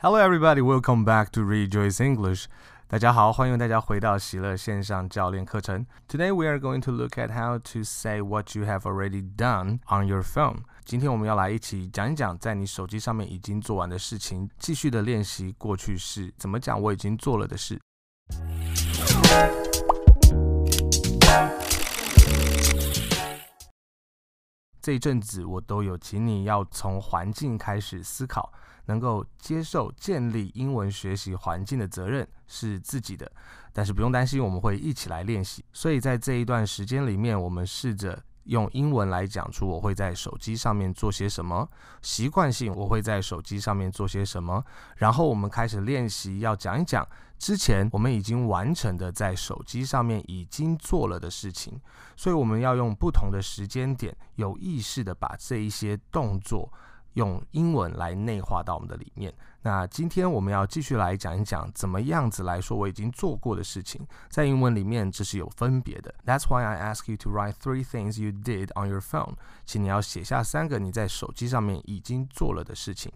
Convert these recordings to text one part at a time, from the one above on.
Hello, everybody. Welcome back to Rejoice English. 大家好，欢迎大家回到喜乐线上教练课程。Today we are going to look at how to say what you have already done on your phone. 今天我们要来一起讲一讲，在你手机上面已经做完的事情，继续的练习过去式怎么讲我已经做了的事。这一阵子我都有请你要从环境开始思考。能够接受建立英文学习环境的责任是自己的，但是不用担心，我们会一起来练习。所以在这一段时间里面，我们试着用英文来讲出我会在手机上面做些什么，习惯性我会在手机上面做些什么，然后我们开始练习要讲一讲之前我们已经完成的在手机上面已经做了的事情。所以我们要用不同的时间点，有意识的把这一些动作。用英文来内化到我们的里面。那今天我们要继续来讲一讲怎么样子来说我已经做过的事情，在英文里面这是有分别的。That's why I ask you to write three things you did on your phone。请你要写下三个你在手机上面已经做了的事情。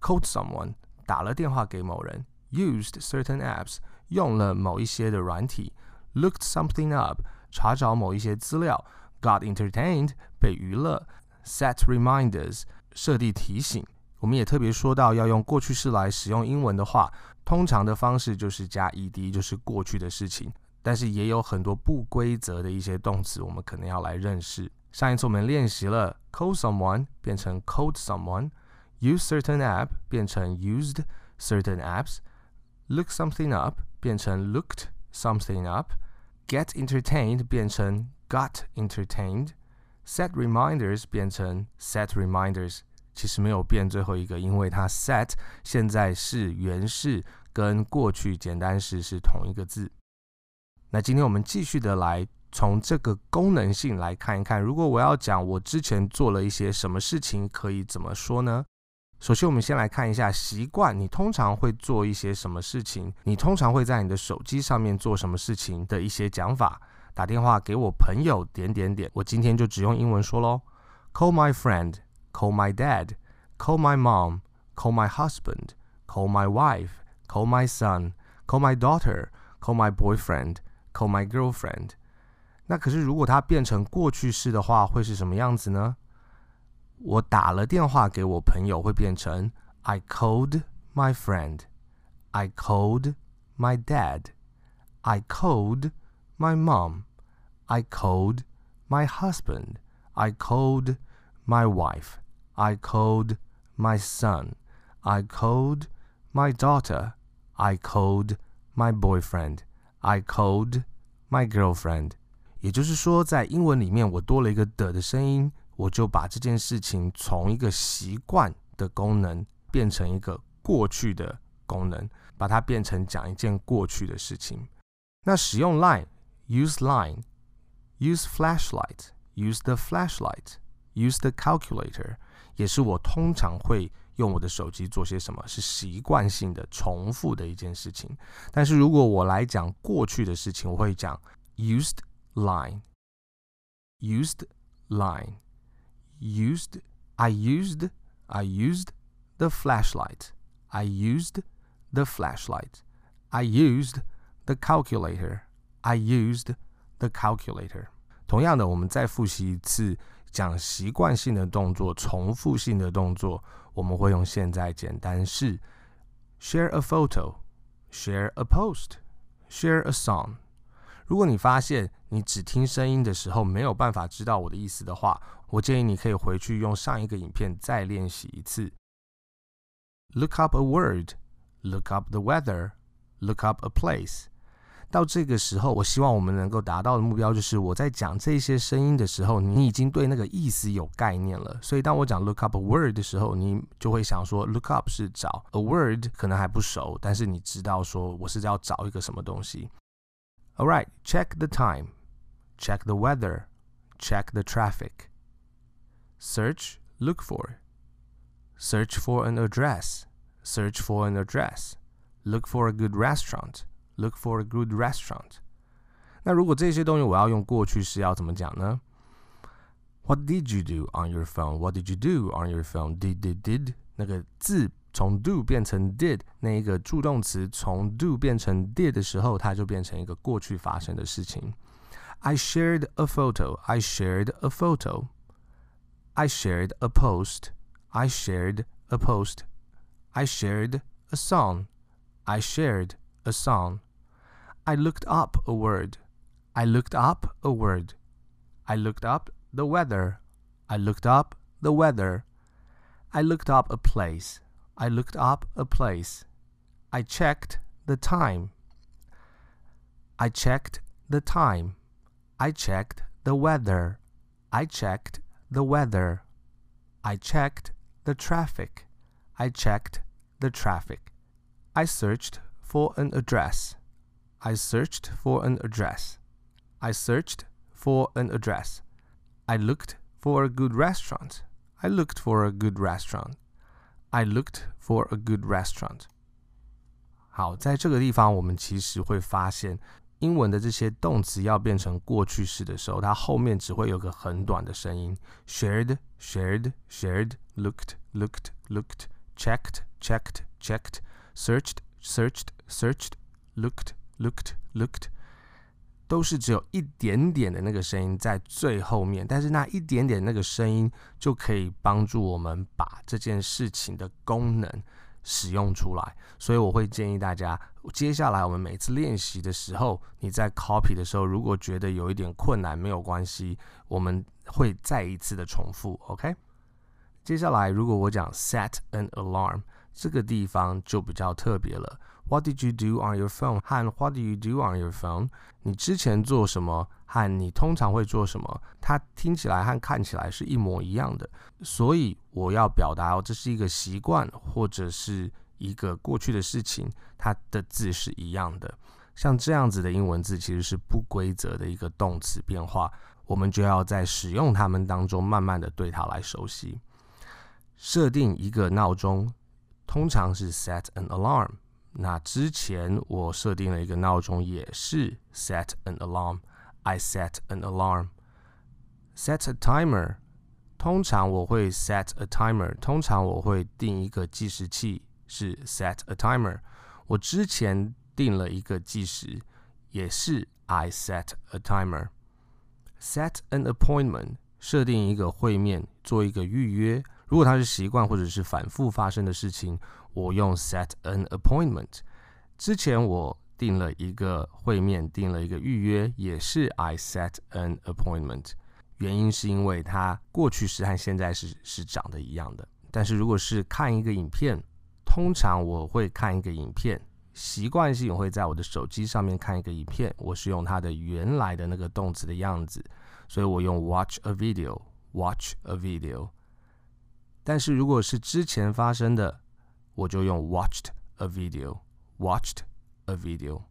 Called someone，打了电话给某人。Used certain apps，用了某一些的软体。Looked something up，查找某一些资料。Got entertained，被娱乐。Set reminders。 设定提醒，我们也特别说到要用过去式来使用英文的话，通常的方式就是加 ed，就是过去的事情。但是也有很多不规则的一些动词，我们可能要来认识。上一次我们练习了 call someone 变成 called someone，use certain app 变成 used certain apps，look something up 变成 looked something up，get entertained 变成 got entertained。Set reminders 变成 set reminders，其实没有变最后一个，因为它 set 现在是原式跟过去简单式是同一个字。那今天我们继续的来从这个功能性来看一看，如果我要讲我之前做了一些什么事情，可以怎么说呢？首先，我们先来看一下习惯，你通常会做一些什么事情？你通常会在你的手机上面做什么事情的一些讲法。打电话给我朋友点点点，我今天就只用英文说喽。Call my friend, call my dad, call my mom, call my husband, call my wife, call my son, call my daughter, call my boyfriend, call my girlfriend。那可是如果它变成过去式的话，会是什么样子呢？我打了电话给我朋友，会变成 I called my friend, I called my dad, I called my mom. I called my husband. I called my wife. I called my son. I called my daughter. I called my boyfriend. I called my girlfriend. 也就是说，在英文里面，我多了一个的的声音，我就把这件事情从一个习惯的功能变成一个过去的功能，把它变成讲一件过去的事情。那使用 Line use line, use flashlight, use the flashlight, use the calculator，也是我通常会用我的手机做些什么，是习惯性的、重复的一件事情。但是如果我来讲过去的事情，我会讲 used line, used line, used. I used, I used the flashlight. I used the flashlight. I used the calculator. I used the calculator。同样的，我们再复习一次讲习惯性的动作、重复性的动作，我们会用现在简单式：share a photo, share a post, share a song。如果你发现你只听声音的时候没有办法知道我的意思的话，我建议你可以回去用上一个影片再练习一次。Look up a word, look up the weather, look up a place。到这个时候，我希望我们能够达到的目标就是，我在讲这些声音的时候，你已经对那个意思有概念了。所以，当我讲 look up a word 的时候，你就会想说，look up 是找 a word，可能还不熟，但是你知道说我是要找一个什么东西。All right, check the time, check the weather, check the traffic. Search, look for. Search for an address. Search for an address. Look for a good restaurant. Look for a good restaurant。那如果这些东西我要用过去式，要怎么讲呢？What did you do on your phone? What did you do on your phone? Did did did 那个字 从 do 变成 did 那一个助动词从 do 变成 did 的时候，它就变成一个过去发生的事情。I shared a photo. I shared a photo. I shared a post. I shared a post. I shared a song. I shared a song. I looked up a word. I looked up a word. I looked up the weather. I looked up the weather. I looked up a place. I looked up a place. I checked the time. I checked the time. I checked the weather. I checked the weather. I checked the traffic. I checked the traffic. I searched for an address. I searched for an address. I searched for an address. I looked for a good restaurant. I looked for a good restaurant. I looked for a good restaurant. 好，在这个地方，我们其实会发现，英文的这些动词要变成过去式的时候，它后面只会有个很短的声音：shared, shared, shared, looked, looked, looked, checked, checked, checked, searched, searched, searched, looked, Looked, looked。都是只有一点点的那个声音在最后面，但是那一点点那个声音就可以帮助我们把这件事情的功能使用出来。所以我会建议大家，接下来我们每次练习的时候，你在 copy 的时候，如果觉得有一点困难，没有关系，我们会再一次的重复。OK，接下来如果我讲 set an alarm，这个地方就比较特别了。What did you do on your phone？和 What do you do on your phone？你之前做什么和你通常会做什么，它听起来和看起来是一模一样的。所以我要表达哦，这是一个习惯或者是一个过去的事情，它的字是一样的。像这样子的英文字其实是不规则的一个动词变化，我们就要在使用它们当中慢慢的对它来熟悉。设定一个闹钟，通常是 set an alarm。那之前我设定了一个闹钟，也是 set an alarm。I set an alarm。set a timer，通常我会 set a timer。通常我会定一个计时器，是 set a timer。我之前定了一个计时，也是 I set a timer。set an appointment，设定一个会面，做一个预约。如果它是习惯或者是反复发生的事情。我用 set an appointment。之前我定了一个会面，定了一个预约，也是 I set an appointment。原因是因为它过去时和现在时是长得一样的。但是如果是看一个影片，通常我会看一个影片，习惯性会在我的手机上面看一个影片，我是用它的原来的那个动词的样子，所以我用 watch a video，watch a video。但是如果是之前发生的，我就用 watched a video, watched a video.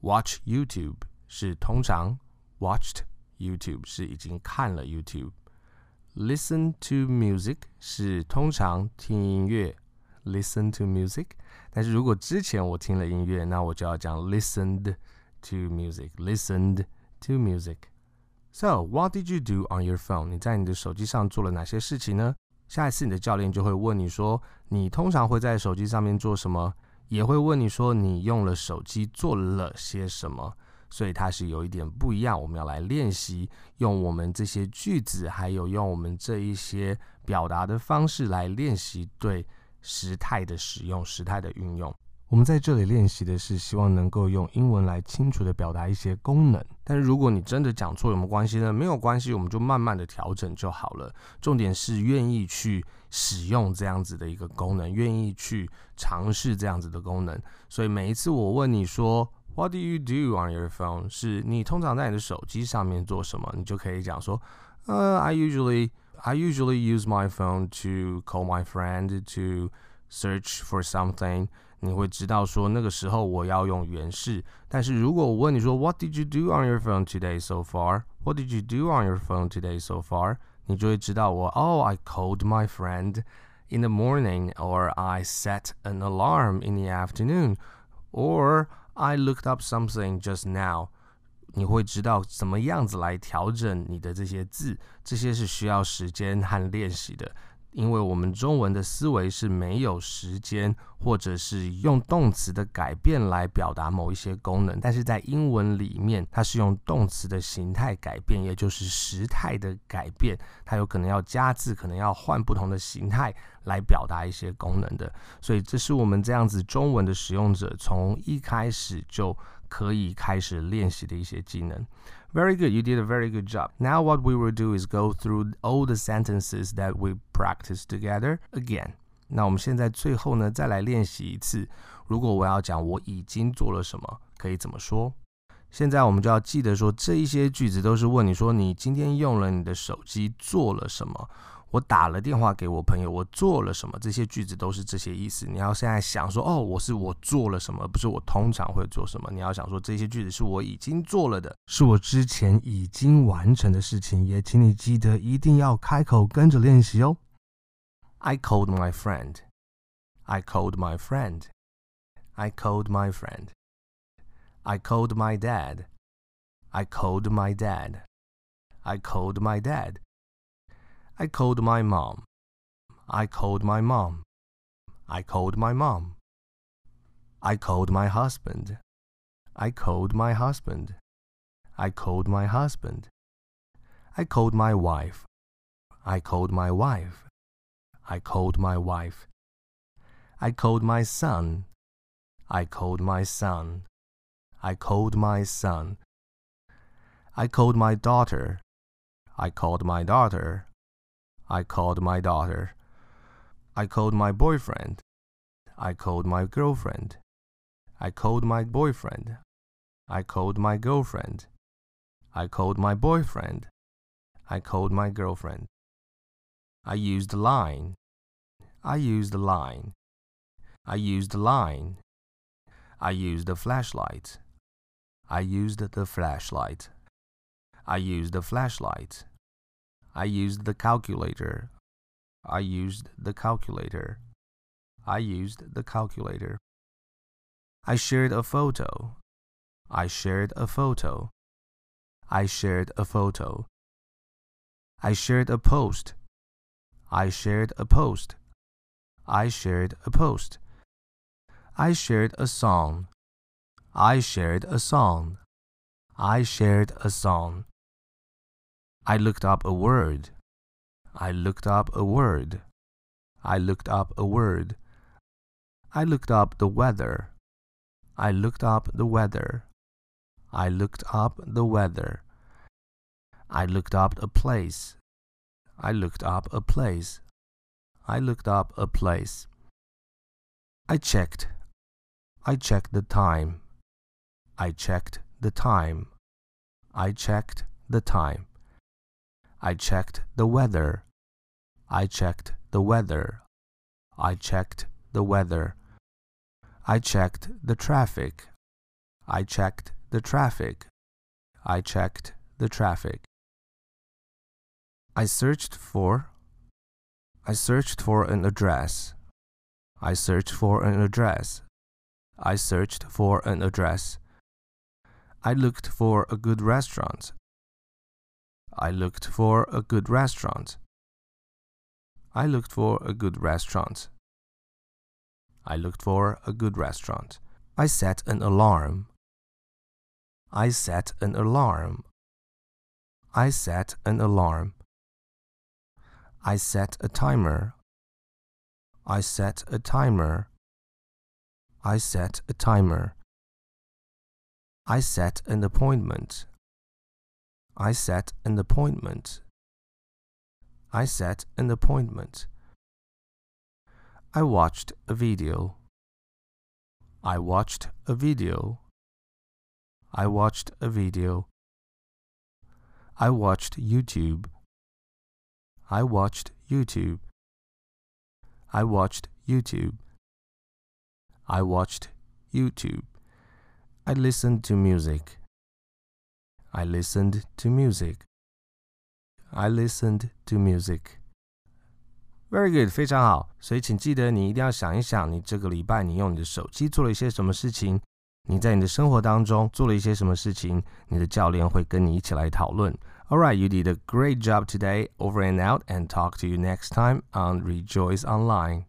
Watch YouTube 是通常，watched YouTube 是已经看了 YouTube。Listen to music 是通常听音乐，listen to music。但是如果之前我听了音乐，那我就要讲 listened to music，listened to music。So, what did you do on your phone？你在你的手机上做了哪些事情呢？下一次你的教练就会问你说， 你通常会在手机上面做什么？也会问你说，你用了手机做了些什么？所以它是有一点不一样。我们要来练习用我们这些句子，还有用我们这一些表达的方式来练习对时态的使用、时态的运用。我们在这里练习的是，希望能够用英文来清楚的表达一些功能。但是如果你真的讲错，有没有关系呢？没有关系，我们就慢慢的调整就好了。重点是愿意去使用这样子的一个功能，愿意去尝试这样子的功能。所以每一次我问你说 “What do you do on your phone？” 是你通常在你的手机上面做什么？你就可以讲说：“呃，I usually I usually use my phone to call my friend to search for something。”你会知道说那个时候我要用原式，但是如果我问你说 What did you do on your phone today so far? What did you do on your phone today so far? 你就会知道我 Oh, I called my friend in the morning, or I set an alarm in the afternoon, or I looked up something just now. 你会知道怎么样子来调整你的这些字，这些是需要时间和练习的。 因为我们中文的思维是没有时间，或者是用动词的改变来表达某一些功能，但是在英文里面，它是用动词的形态改变，也就是时态的改变，它有可能要加字，可能要换不同的形态来表达一些功能的。所以，这是我们这样子中文的使用者从一开始就可以开始练习的一些技能。Very good. You did a very good job. Now, what we will do is go through all the sentences that we practiced together again. 那我们现在最后呢，再来练习一次。如果我要讲我已经做了什么，可以怎么说？现在我们就要记得说，这一些句子都是问你说你今天用了你的手机做了什么。 我打了电话给我朋友，我做了什么？这些句子都是这些意思。你要现在想说，哦，我是我做了什么，不是我通常会做什么。你要想说，这些句子是我已经做了的，是我之前已经完成的事情。也请你记得一定要开口跟着练习哦。I called my friend. I called my friend. I called my friend. I called my dad. I called my dad. I called my dad. I called my mom. I called my mom. I called my mom. I called my husband. I called my husband. I called my husband. I called my wife. I called my wife. I called my wife. I called my son. I called my son. I called my son. I called my daughter. I called my daughter. I called my daughter. I called my boyfriend. I called my girlfriend. I called my boyfriend. I called my girlfriend. I called my boyfriend. I called my girlfriend. I used line. I used line. I used the line. I used the flashlight. I used the flashlight. I used the flashlight. I used the calculator. I used the calculator. I used the calculator. I shared a photo. I shared a photo. I shared a photo. I shared a post. I shared a post. I shared a post. I shared a song. I shared a song. I shared a song. I looked up a word. I looked up a word. I looked up a word. I looked up the weather. I looked up the weather. I looked up the weather. I looked up a place. I looked up a place. I looked up a place. I checked. I checked the time. I checked the time. I checked the time. I checked the weather. I checked the weather. I checked the weather. I checked the traffic. I checked the traffic. I checked the traffic. I searched for. I searched for an address. I searched for an address. I searched for an address. I looked for a good restaurant. I looked for a good restaurant. I looked for a good restaurant. I looked for a good restaurant. I set an alarm. I set an alarm. I set an alarm. I set a timer. I set a timer. I set a timer. I set an appointment. I set an appointment. I set an appointment. I watched a video. I watched a video. I watched a video. I watched YouTube. I watched YouTube. I watched YouTube. I watched YouTube. I listened to music. I listened to music. I listened to music. Very good，非常好。所以请记得，你一定要想一想，你这个礼拜你用你的手机做了一些什么事情？你在你的生活当中做了一些什么事情？你的教练会跟你一起来讨论。 All right, you did a great job today. Over and out, and talk to you next time on Rejoice Online.